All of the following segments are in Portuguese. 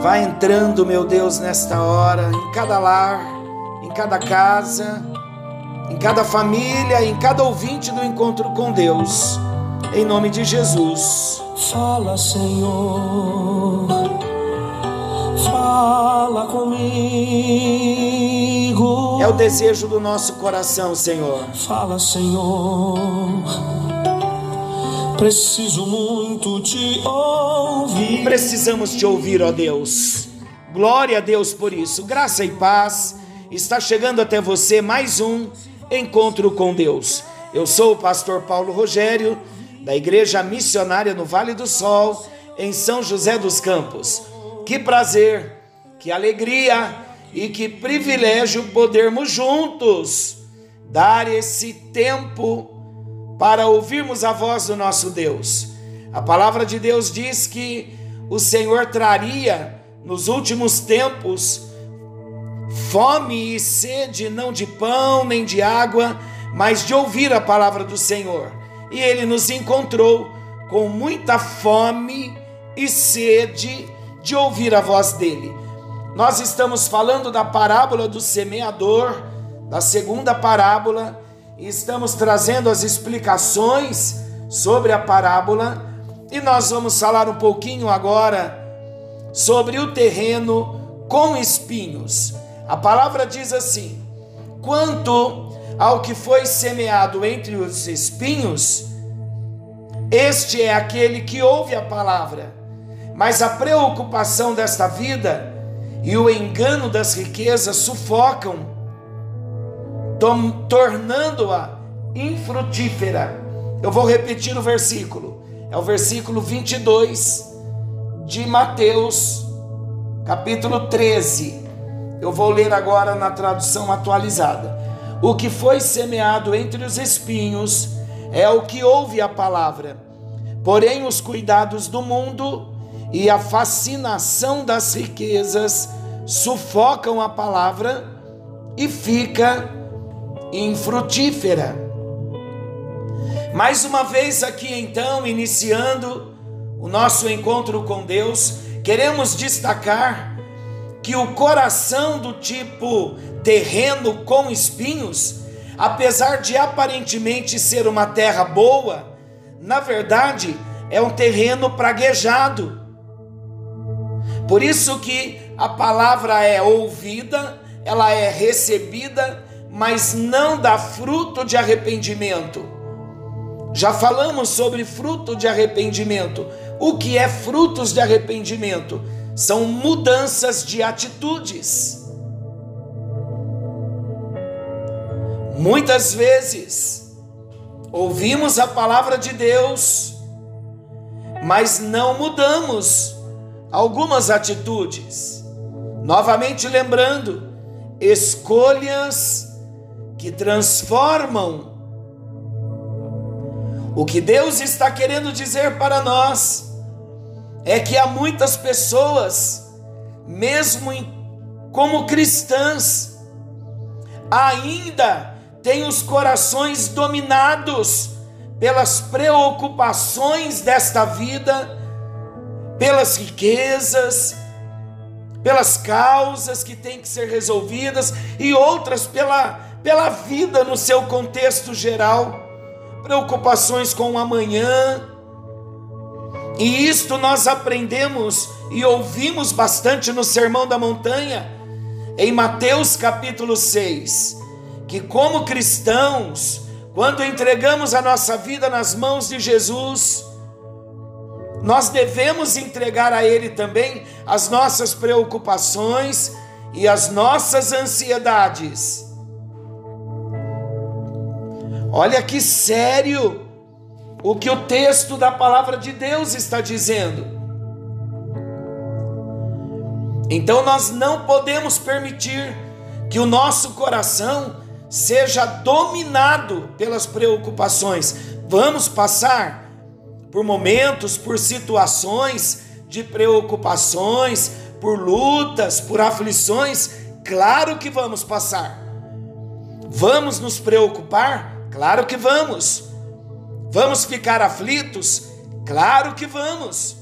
Vai entrando, meu Deus, nesta hora, em cada lar, em cada casa, em cada família, em cada ouvinte do encontro com Deus. Em nome de Jesus. Fala, Senhor. Fala comigo. É o desejo do nosso coração, Senhor. Fala, Senhor. Preciso muito te ouvir. Precisamos te ouvir, ó Deus. Glória a Deus por isso. Graça e paz. Está chegando até você mais um encontro com Deus. Eu sou o pastor Paulo Rogério, da Igreja Missionária no Vale do Sol, em São José dos Campos. Que prazer, que alegria e que privilégio podermos juntos dar esse tempo para ouvirmos a voz do nosso Deus. A palavra de Deus diz que o Senhor traria nos últimos tempos fome e sede não de pão nem de água, mas de ouvir a palavra do Senhor. E ele nos encontrou com muita fome e sede de ouvir a voz dele. Nós estamos falando da parábola do semeador, da segunda parábola, estamos trazendo as explicações sobre a parábola, e nós vamos falar um pouquinho agora sobre o terreno com espinhos. A palavra diz assim: quanto ao que foi semeado entre os espinhos, este é aquele que ouve a palavra, mas a preocupação desta vida e o engano das riquezas sufocam, tornando-a infrutífera. Eu vou repetir o versículo, é o versículo 22 de Mateus, capítulo 13 eu vou ler agora na tradução atualizada. O que foi semeado entre os espinhos é o que ouve a palavra. Porém, os cuidados do mundo e a fascinação das riquezas sufocam a palavra e fica infrutífera. Mais uma vez aqui então, iniciando o nosso encontro com Deus, queremos destacar que o coração do tipo terreno com espinhos, apesar de aparentemente ser uma terra boa, na verdade é um terreno praguejado. Por isso que a palavra é ouvida, ela é recebida, mas não dá fruto de arrependimento. Já falamos sobre fruto de arrependimento. O que é frutos de arrependimento? são mudanças de atitudes. Muitas vezes ouvimos a palavra de Deus, mas não mudamos algumas atitudes. Novamente lembrando, escolhas que transformam. O que Deus está querendo dizer para nós é que há muitas pessoas, mesmo em, como cristãs, ainda têm os corações dominados pelas preocupações desta vida, pelas riquezas, pelas causas que têm que ser resolvidas e outras pela, pela vida no seu contexto geral, preocupações com o amanhã, e isto nós aprendemos e ouvimos bastante no Sermão da Montanha, em Mateus capítulo 6, que como cristãos, quando entregamos a nossa vida nas mãos de Jesus, nós devemos entregar a Ele também as nossas preocupações e as nossas ansiedades. Olha que sério o que o texto da palavra de Deus está dizendo. Então nós não podemos permitir que o nosso coração seja dominado pelas preocupações. Vamos passar por momentos, por situações de preocupações, por lutas, por aflições, claro que vamos passar. Vamos nos preocupar? Claro que vamos. Vamos ficar aflitos? Claro que vamos.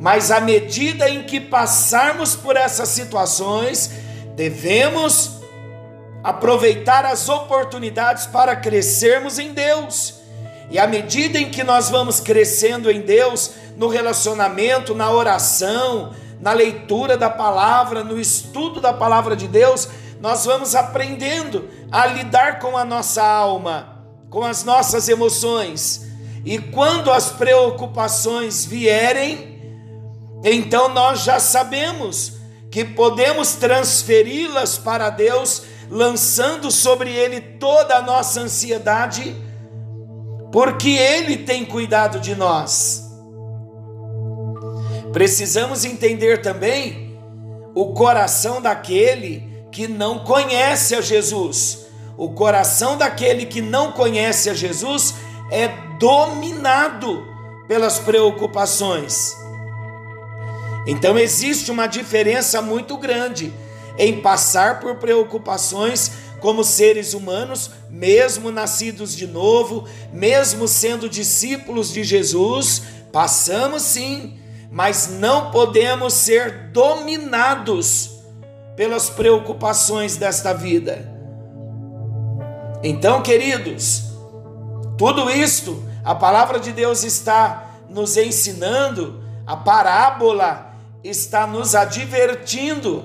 Mas à medida em que passarmos por essas situações, devemos aproveitar as oportunidades para crescermos em Deus. E à medida em que nós vamos crescendo em Deus, no relacionamento, na oração, na leitura da palavra, no estudo da palavra de Deus, nós vamos aprendendo a lidar com a nossa alma, com as nossas emoções. E quando as preocupações vierem, então nós já sabemos que podemos transferi-las para Deus, lançando sobre Ele toda a nossa ansiedade, porque Ele tem cuidado de nós. Precisamos entender também o coração daquele que não conhece a Jesus. O coração daquele que não conhece a Jesus é dominado pelas preocupações. Então existe uma diferença muito grande em passar por preocupações como seres humanos, mesmo nascidos de novo, mesmo sendo discípulos de Jesus, passamos sim, mas não podemos ser dominados pelas preocupações desta vida. Então, queridos, tudo isto a palavra de Deus está nos ensinando, a parábola está nos advertindo,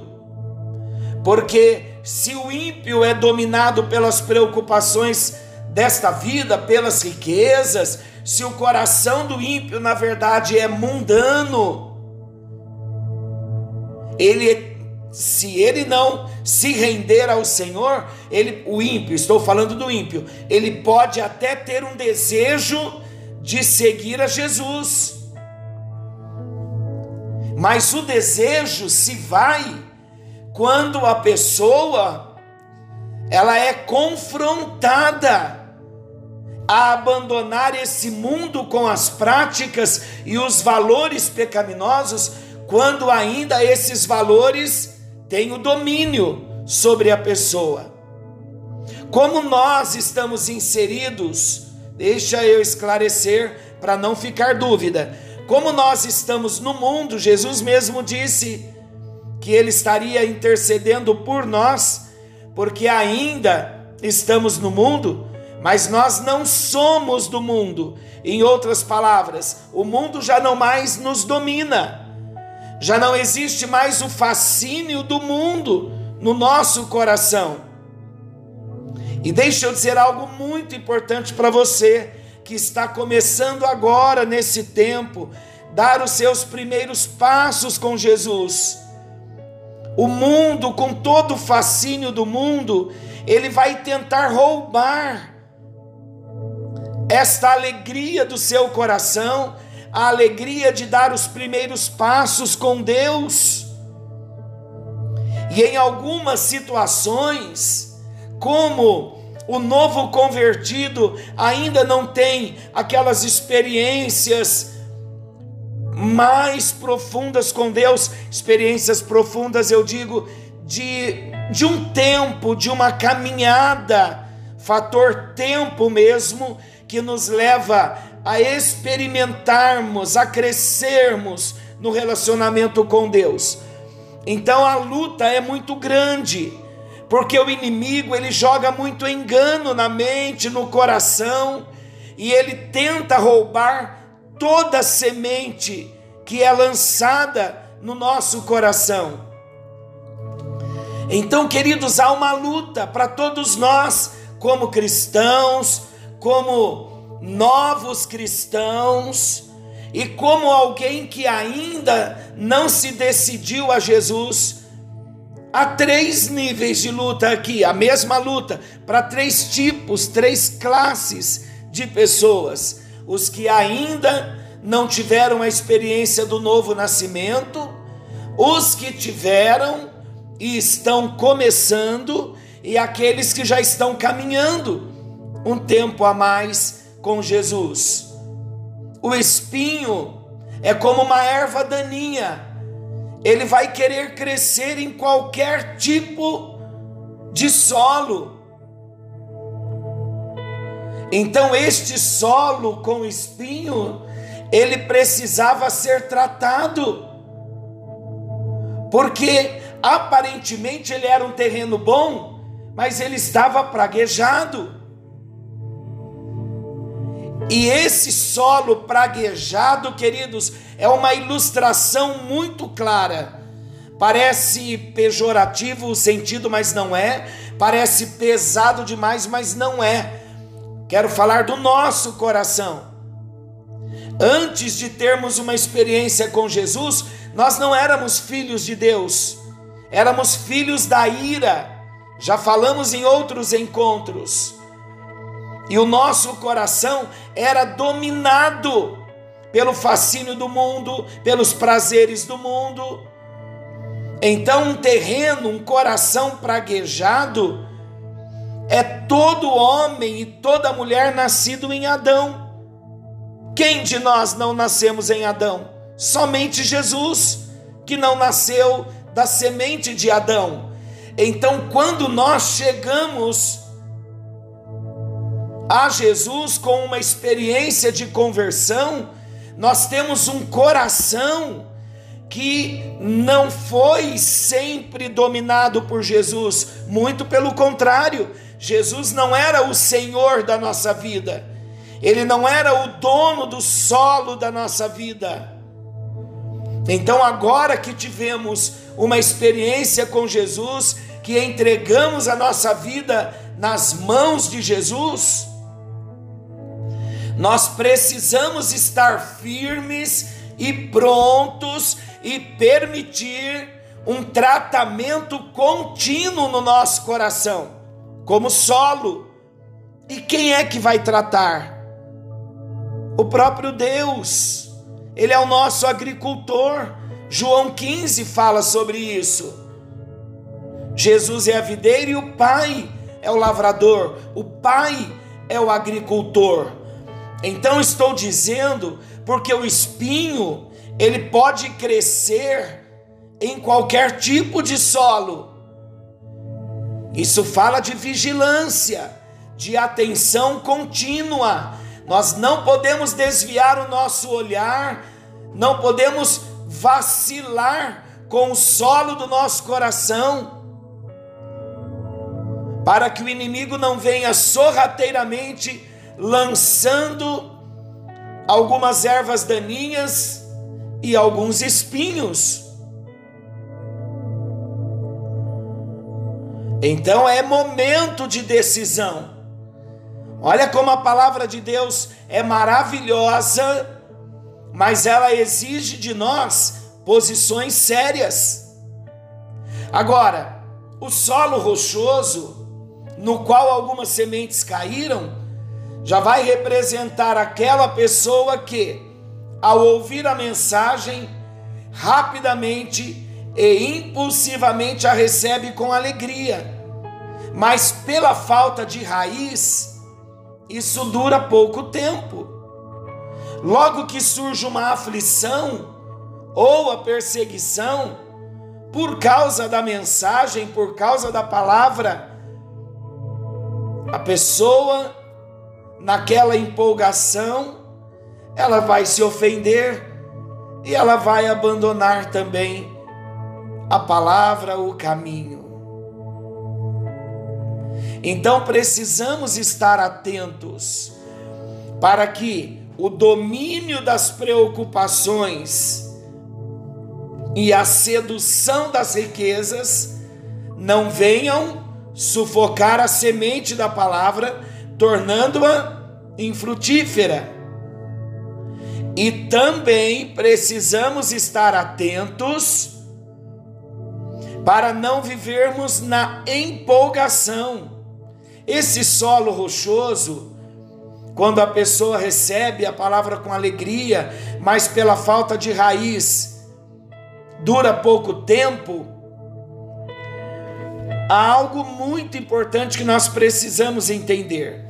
porque se o ímpio é dominado pelas preocupações desta vida, pelas riquezas, se o coração do ímpio na verdade é mundano, ele se ele não se render ao Senhor, ele, o ímpio, estou falando do ímpio, ele pode até ter um desejo de seguir a Jesus. Mas o desejo se vai quando a pessoa ela é confrontada a abandonar esse mundo com as práticas e os valores pecaminosos, quando ainda esses valores tem o domínio sobre a pessoa. Como nós estamos inseridos, deixa eu esclarecer para não ficar dúvida. Como nós estamos no mundo, Jesus mesmo disse que ele estaria intercedendo por nós, porque ainda estamos no mundo, mas nós não somos do mundo. Em outras palavras, o mundo já não mais nos domina já não existe mais o fascínio do mundo no nosso coração. E deixa eu dizer algo muito importante para você que está começando agora nesse tempo, dar os seus primeiros passos com Jesus. O mundo, com todo o fascínio do mundo, ele vai tentar roubar esta alegria do seu coração a alegria de dar os primeiros passos com Deus. E em algumas situações, como o novo convertido ainda não tem aquelas experiências mais profundas com Deus, experiências profundas, eu digo, de, de um tempo, de uma caminhada, fator tempo mesmo, que nos leva a experimentarmos, a crescermos no relacionamento com Deus. Então a luta é muito grande, porque o inimigo ele joga muito engano na mente, no coração, e ele tenta roubar toda semente que é lançada no nosso coração. Então, queridos, há uma luta para todos nós, como cristãos, como novos cristãos e como alguém que ainda não se decidiu a Jesus. Há três níveis de luta aqui, a mesma luta, para três tipos, três classes de pessoas: os que ainda não tiveram a experiência do novo nascimento, os que tiveram e estão começando, e aqueles que já estão caminhando um tempo a mais com Jesus. O espinho é como uma erva daninha, ele vai querer crescer em qualquer tipo de solo. Então, este solo com espinho ele precisava ser tratado, porque aparentemente ele era um terreno bom, mas ele estava praguejado. E esse solo praguejado, queridos, é uma ilustração muito clara. Parece pejorativo o sentido, mas não é. Parece pesado demais, mas não é. Quero falar do nosso coração. Antes de termos uma experiência com Jesus, nós não éramos filhos de Deus, éramos filhos da ira. Já falamos em outros encontros. E o nosso coração era dominado pelo fascínio do mundo, pelos prazeres do mundo. Então, um terreno, um coração praguejado, é todo homem e toda mulher nascido em Adão. Quem de nós não nascemos em Adão? Somente Jesus, que não nasceu da semente de Adão. Então, quando nós chegamos a Jesus com uma experiência de conversão, nós temos um coração que não foi sempre dominado por Jesus, muito pelo contrário, Jesus não era o Senhor da nossa vida, ele não era o dono do solo da nossa vida. Então, agora que tivemos uma experiência com Jesus, que entregamos a nossa vida nas mãos de Jesus, nós precisamos estar firmes e prontos e permitir um tratamento contínuo no nosso coração, como solo. E quem é que vai tratar? O próprio Deus. Ele é o nosso agricultor. João 15 fala sobre isso. Jesus é a videira e o Pai é o lavrador, o Pai é o agricultor. Então estou dizendo, porque o espinho, ele pode crescer em qualquer tipo de solo. Isso fala de vigilância, de atenção contínua. Nós não podemos desviar o nosso olhar, não podemos vacilar com o solo do nosso coração, para que o inimigo não venha sorrateiramente lançando algumas ervas daninhas e alguns espinhos. Então é momento de decisão. Olha como a palavra de Deus é maravilhosa, mas ela exige de nós posições sérias. Agora, o solo rochoso no qual algumas sementes caíram, já vai representar aquela pessoa que, ao ouvir a mensagem, rapidamente e impulsivamente a recebe com alegria, mas pela falta de raiz, isso dura pouco tempo. Logo que surge uma aflição ou a perseguição, por causa da mensagem, por causa da palavra, a pessoa, naquela empolgação, ela vai se ofender e ela vai abandonar também a palavra, o caminho. Então precisamos estar atentos para que o domínio das preocupações e a sedução das riquezas não venham sufocar a semente da palavra, tornando-a infrutífera. E também precisamos estar atentos para não vivermos na empolgação. Esse solo rochoso, quando a pessoa recebe a palavra com alegria, mas pela falta de raiz, dura pouco tempo, há algo muito importante que nós precisamos entender.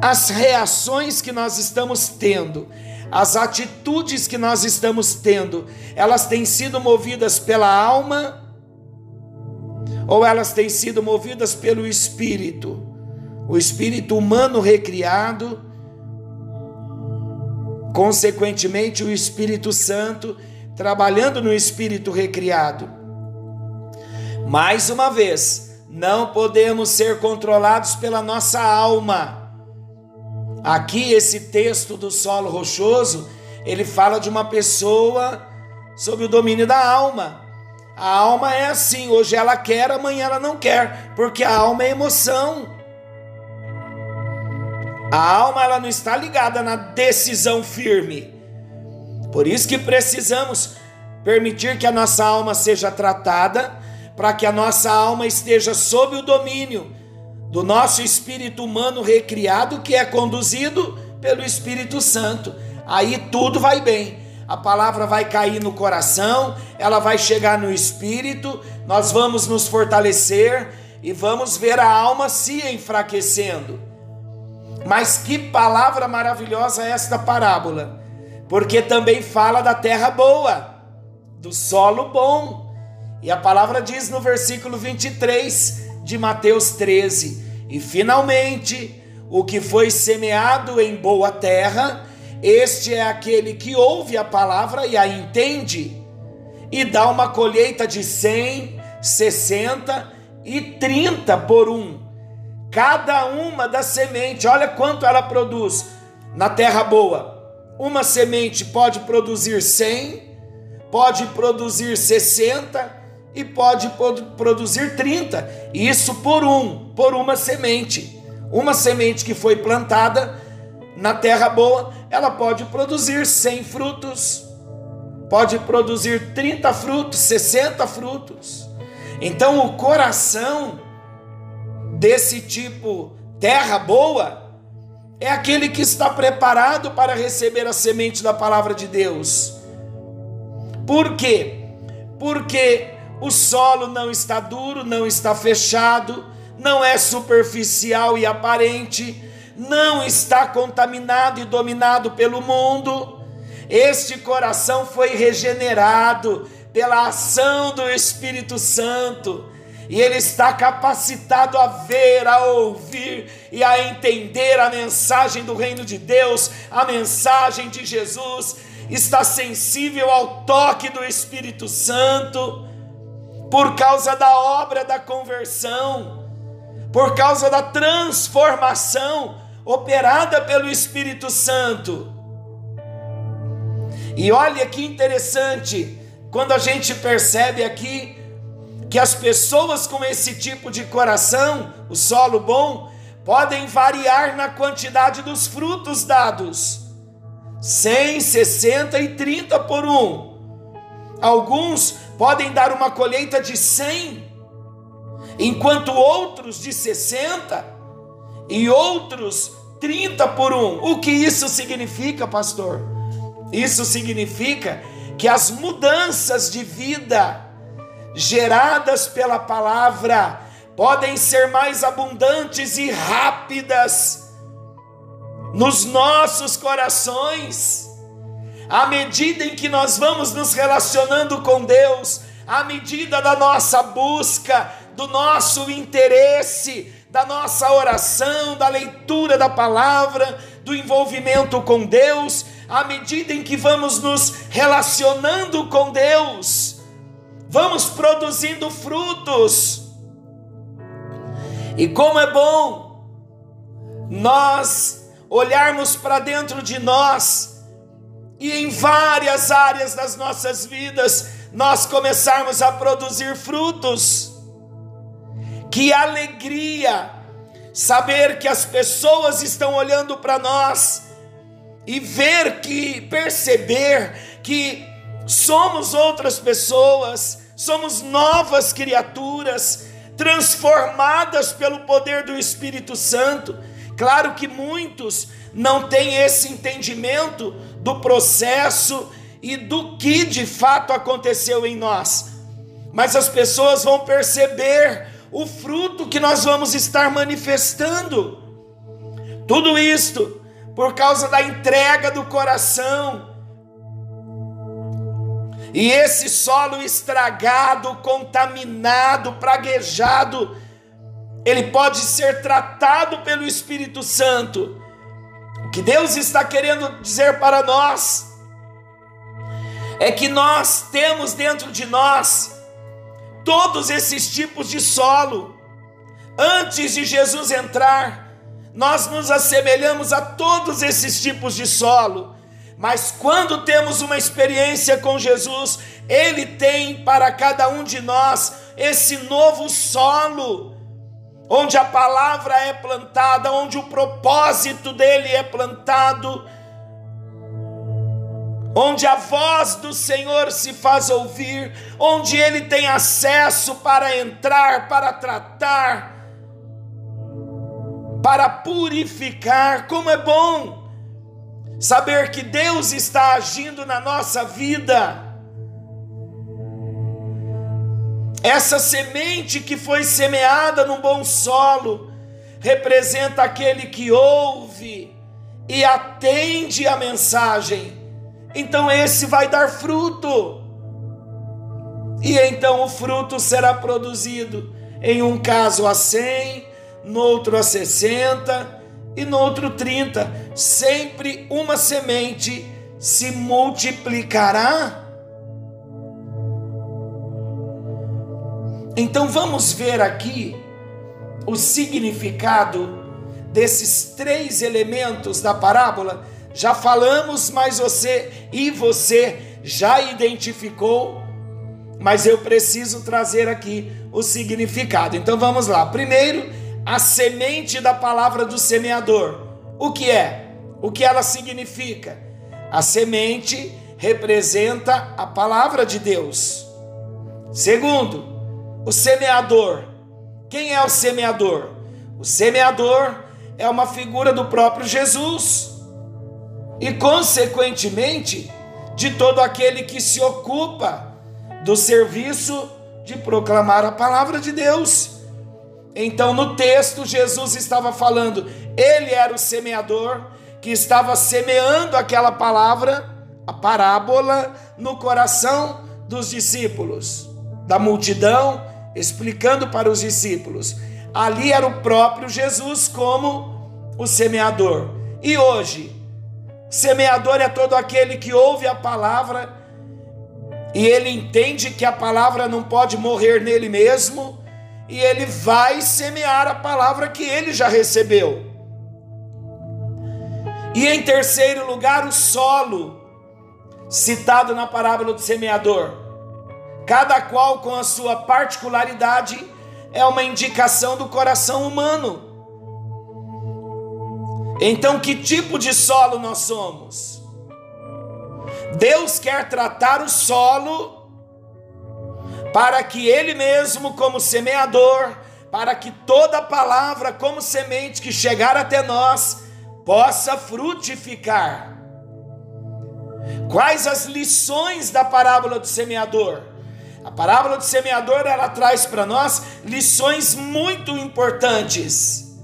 As reações que nós estamos tendo, as atitudes que nós estamos tendo, elas têm sido movidas pela alma ou elas têm sido movidas pelo espírito? O espírito humano recriado consequentemente, o Espírito Santo trabalhando no espírito recriado. Mais uma vez, não podemos ser controlados pela nossa alma. Aqui, esse texto do solo rochoso, ele fala de uma pessoa sob o domínio da alma. A alma é assim, hoje ela quer, amanhã ela não quer, porque a alma é emoção. A alma ela não está ligada na decisão firme. Por isso que precisamos permitir que a nossa alma seja tratada, para que a nossa alma esteja sob o domínio do nosso espírito humano recriado, que é conduzido pelo Espírito Santo. Aí tudo vai bem. A palavra vai cair no coração, ela vai chegar no espírito, nós vamos nos fortalecer e vamos ver a alma se enfraquecendo. Mas que palavra maravilhosa é esta parábola, porque também fala da terra boa, do solo bom. E a palavra diz no versículo 23 de Mateus 13: E finalmente, o que foi semeado em boa terra, este é aquele que ouve a palavra e a entende, e dá uma colheita de 100, 60 e 30 por um Cada uma das sementes, olha quanto ela produz na terra boa. Uma semente pode produzir 100, pode produzir 60 e pode produzir 30. Isso por um, por uma semente. Uma semente que foi plantada na terra boa, ela pode produzir 100 frutos, pode produzir 30 frutos, 60 frutos. Então o coração desse tipo terra boa é aquele que está preparado para receber a semente da palavra de Deus. Por quê? Porque o solo não está duro, não está fechado, não é superficial e aparente, não está contaminado e dominado pelo mundo. Este coração foi regenerado pela ação do Espírito Santo e ele está capacitado a ver, a ouvir e a entender a mensagem do reino de Deus, a mensagem de Jesus, está sensível ao toque do Espírito Santo, por causa da obra da conversão, por causa da transformação operada pelo Espírito Santo. E olha que interessante, quando a gente percebe aqui que as pessoas com esse tipo de coração, o solo bom, podem variar na quantidade dos frutos dados. 100, 60 e 30 por um. Alguns podem dar uma colheita de 100, enquanto outros de 60 e outros 30 por um. O que isso significa, pastor? Isso significa que as mudanças de vida geradas pela palavra podem ser mais abundantes e rápidas nos nossos corações. À medida em que nós vamos nos relacionando com Deus, à medida da nossa busca, do nosso interesse, da nossa oração, da leitura da palavra, do envolvimento com Deus, à medida em que vamos nos relacionando com Deus, vamos produzindo frutos. E como é bom nós olharmos para dentro de nós e em várias áreas das nossas vidas nós começarmos a produzir frutos. Que alegria saber que as pessoas estão olhando para nós e ver que perceber que somos outras pessoas, somos novas criaturas, transformadas pelo poder do Espírito Santo. Claro que muitos não têm esse entendimento do processo e do que de fato aconteceu em nós, mas as pessoas vão perceber o fruto que nós vamos estar manifestando. Tudo isto por causa da entrega do coração, e esse solo estragado, contaminado, praguejado, ele pode ser tratado pelo Espírito Santo, O que Deus está querendo dizer para nós é que nós temos dentro de nós todos esses tipos de solo. Antes de Jesus entrar, nós nos assemelhamos a todos esses tipos de solo. Mas quando temos uma experiência com Jesus, Ele tem para cada um de nós esse novo solo, onde a palavra é plantada, onde o propósito dele é plantado onde a voz do Senhor se faz ouvir, onde ele tem acesso para entrar, para tratar, para purificar. Como é bom saber que Deus está agindo na nossa vida. Essa semente que foi semeada no bom solo representa aquele que ouve e atende a mensagem então esse vai dar fruto. E então o fruto será produzido, em um caso a 100, no outro a 60 e no outro 30. Sempre uma semente se multiplicará. Então vamos ver aqui o significado desses três elementos da parábola já falamos, mas você e você já identificou, mas eu preciso trazer aqui o significado. Então vamos lá. Primeiro, a semente da palavra do semeador. O que é? O que ela significa? A semente representa a palavra de Deus. Segundo, o semeador. Quem é o semeador? O semeador é uma figura do próprio Jesus e, consequentemente, de todo aquele que se ocupa do serviço de proclamar a palavra de Deus. Então, no texto, Jesus estava falando, ele era o semeador que estava semeando aquela palavra, a parábola, no coração dos discípulos, da multidão, explicando para os discípulos. Ali era o próprio Jesus como o semeador. E hoje, Semeador é todo aquele que ouve a palavra e ele entende que a palavra não pode morrer nele mesmo e ele vai semear a palavra que ele já recebeu. E em terceiro lugar, o solo, citado na parábola do semeador. Cada qual com a sua particularidade é uma indicação do coração humano. Então, que tipo de solo nós somos? Deus quer tratar o solo para que Ele mesmo, como semeador, para que toda palavra, como semente que chegar até nós, possa frutificar. Quais as lições da parábola do semeador? A parábola do semeador ela traz para nós lições muito importantes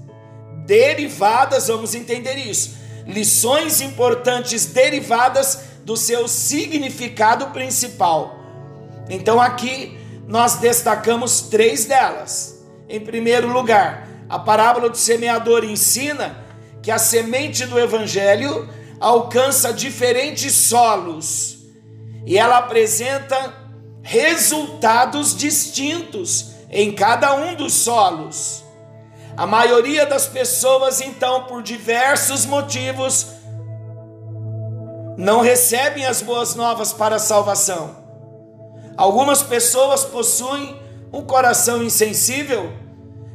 derivadas, vamos entender isso. Lições importantes derivadas do seu significado principal. Então aqui nós destacamos três delas. Em primeiro lugar, a parábola do semeador ensina que a semente do evangelho alcança diferentes solos e ela apresenta resultados distintos em cada um dos solos. A maioria das pessoas, então, por diversos motivos, não recebem as boas novas para a salvação. Algumas pessoas possuem um coração insensível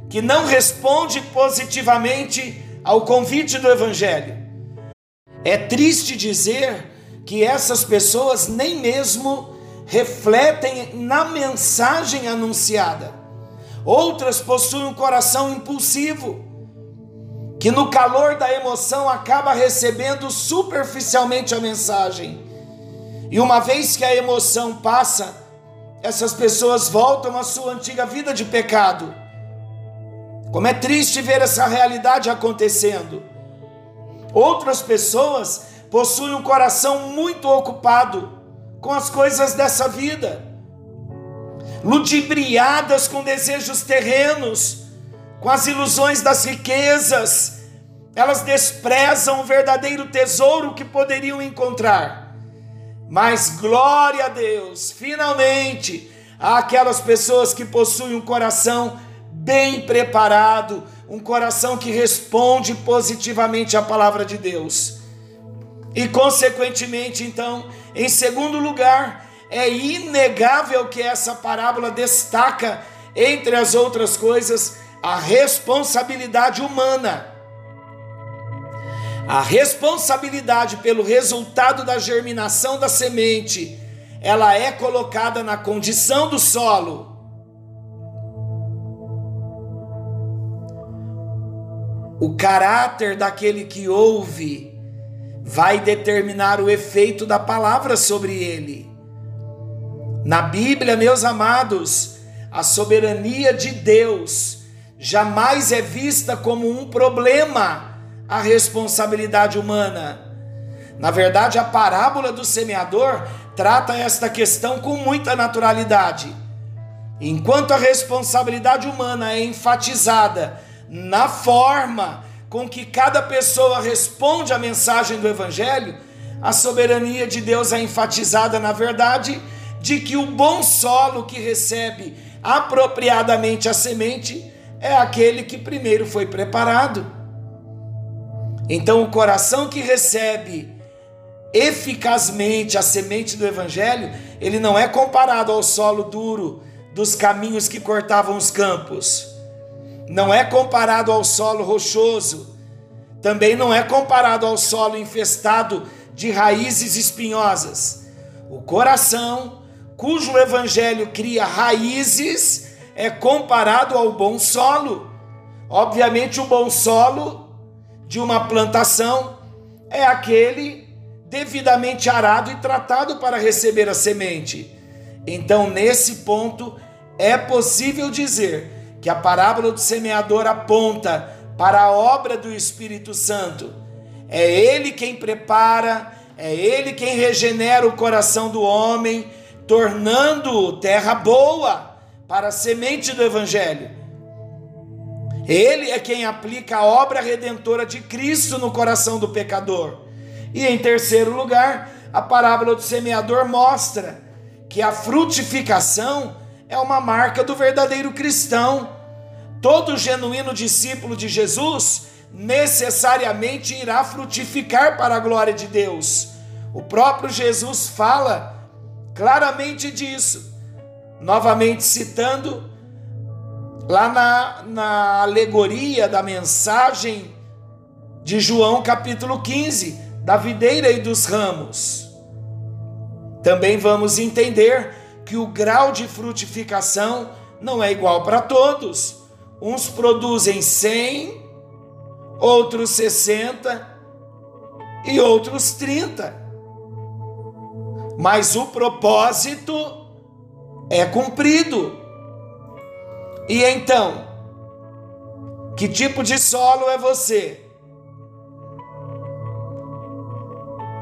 que não responde positivamente ao convite do Evangelho. É triste dizer que essas pessoas nem mesmo refletem na mensagem anunciada. Outras possuem um coração impulsivo, que no calor da emoção acaba recebendo superficialmente a mensagem. E uma vez que a emoção passa, essas pessoas voltam à sua antiga vida de pecado. Como é triste ver essa realidade acontecendo. Outras pessoas possuem um coração muito ocupado com as coisas dessa vida ludibriadas com desejos terrenos, com as ilusões das riquezas. elas desprezam o verdadeiro tesouro que poderiam encontrar. Mas glória a Deus, finalmente, há aquelas pessoas que possuem um coração bem preparado, um coração que responde positivamente à palavra de Deus. E, consequentemente, então, em segundo lugar, é inegável que essa parábola destaca, entre as outras coisas, a responsabilidade humana. A responsabilidade pelo resultado da germinação da semente, ela é colocada na condição do solo. O caráter daquele que ouve vai determinar o efeito da palavra sobre ele. Na Bíblia, meus amados, a soberania de Deus jamais é vista como um problema a responsabilidade humana. Na verdade, a parábola do semeador trata esta questão com muita naturalidade. Enquanto a responsabilidade humana é enfatizada na forma com que cada pessoa responde à mensagem do Evangelho, a soberania de Deus é enfatizada na verdade de que o bom solo que recebe apropriadamente a semente é aquele que primeiro foi preparado. Então, o coração que recebe eficazmente a semente do Evangelho, ele não é comparado ao solo duro dos caminhos que cortavam os campos, não é comparado ao solo rochoso, também não é comparado ao solo infestado de raízes espinhosas. O coração, cujo Evangelho cria raízes, é comparado ao bom solo. Obviamente, o bom solo de uma plantação é aquele devidamente arado e tratado para receber a semente. Então, nesse ponto, é possível dizer que a parábola do semeador aponta para a obra do Espírito Santo. É ele quem prepara, é ele quem regenera o coração do homem, tornando terra boa para a semente do Evangelho. Ele é quem aplica a obra redentora de Cristo no coração do pecador. E em terceiro lugar, a parábola do semeador mostra que a frutificação é uma marca do verdadeiro cristão. Todo genuíno discípulo de Jesus necessariamente irá frutificar para a glória de Deus. O próprio Jesus fala claramente disso novamente citando lá na, na alegoria da mensagem de João, capítulo 15, da videira e dos ramos. Também vamos entender que o grau de frutificação não é igual para todos. Uns produzem 100, outros 60 e outros 30. Mas o propósito é cumprido. E então, que tipo de solo é você?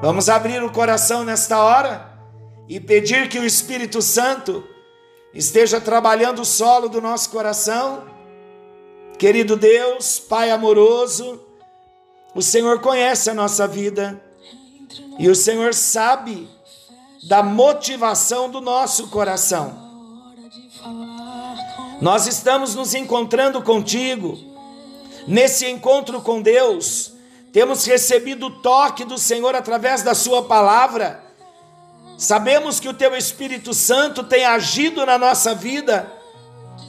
Vamos abrir o coração nesta hora e pedir que o Espírito Santo esteja trabalhando o solo do nosso coração. Querido Deus, Pai amoroso, o Senhor conhece a nossa vida e o Senhor sabe da motivação do nosso coração. Nós estamos nos encontrando contigo, nesse encontro com Deus, temos recebido o toque do Senhor através da Sua palavra, sabemos que o Teu Espírito Santo tem agido na nossa vida,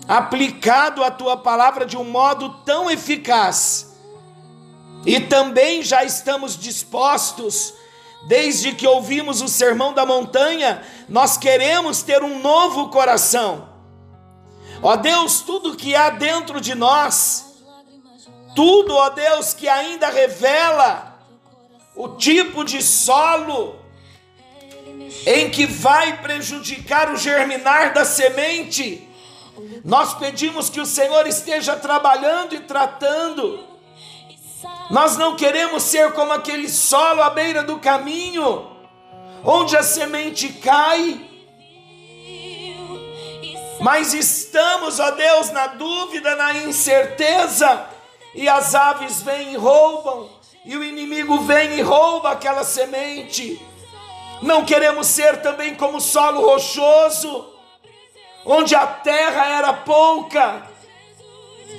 aplicado a Tua palavra de um modo tão eficaz, e também já estamos dispostos Desde que ouvimos o sermão da montanha, nós queremos ter um novo coração. Ó Deus, tudo que há dentro de nós, tudo, ó Deus, que ainda revela o tipo de solo em que vai prejudicar o germinar da semente, nós pedimos que o Senhor esteja trabalhando e tratando nós não queremos ser como aquele solo à beira do caminho, onde a semente cai. Mas estamos, ó Deus, na dúvida, na incerteza, e as aves vêm e roubam, e o inimigo vem e rouba aquela semente. Não queremos ser também como solo rochoso, onde a terra era pouca,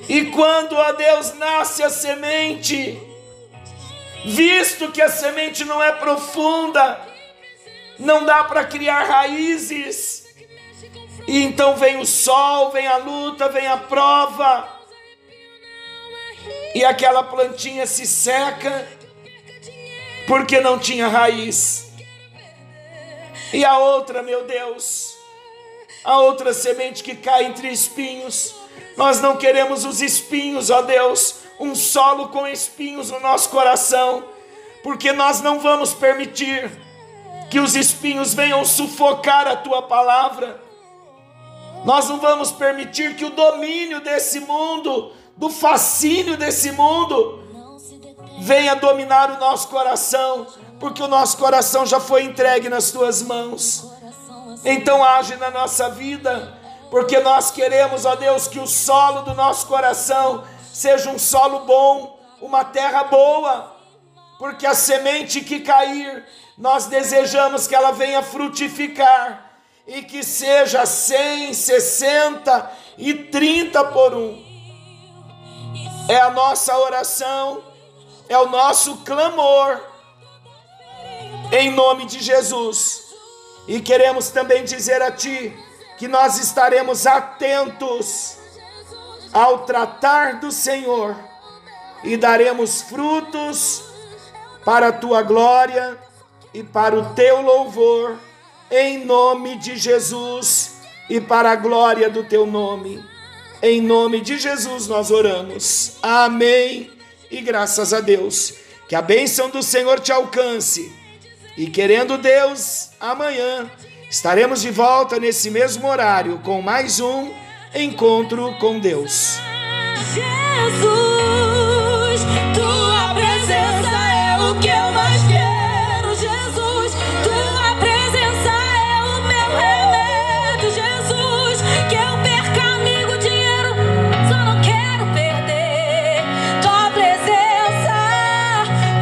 e quando a Deus nasce a semente, visto que a semente não é profunda, não dá para criar raízes, e então vem o sol, vem a luta, vem a prova, e aquela plantinha se seca, porque não tinha raiz. E a outra, meu Deus, a outra semente que cai entre espinhos, nós não queremos os espinhos, ó Deus, um solo com espinhos no nosso coração, porque nós não vamos permitir que os espinhos venham sufocar a tua palavra. Nós não vamos permitir que o domínio desse mundo, do fascínio desse mundo, venha dominar o nosso coração, porque o nosso coração já foi entregue nas tuas mãos. Então age na nossa vida, porque nós queremos, ó Deus, que o solo do nosso coração seja um solo bom, uma terra boa, porque a semente que cair, nós desejamos que ela venha frutificar e que seja 100, 60 e 30 por um. É a nossa oração, é o nosso clamor em nome de Jesus. E queremos também dizer a Ti que nós estaremos atentos ao tratar do Senhor e daremos frutos para a Tua glória e para o Teu louvor, em nome de Jesus e para a glória do Teu nome. Em nome de Jesus nós oramos. Amém. E graças a Deus. Que a bênção do Senhor te alcance e querendo Deus, amanhã estaremos de volta nesse mesmo horário com mais um encontro com Deus. Jesus.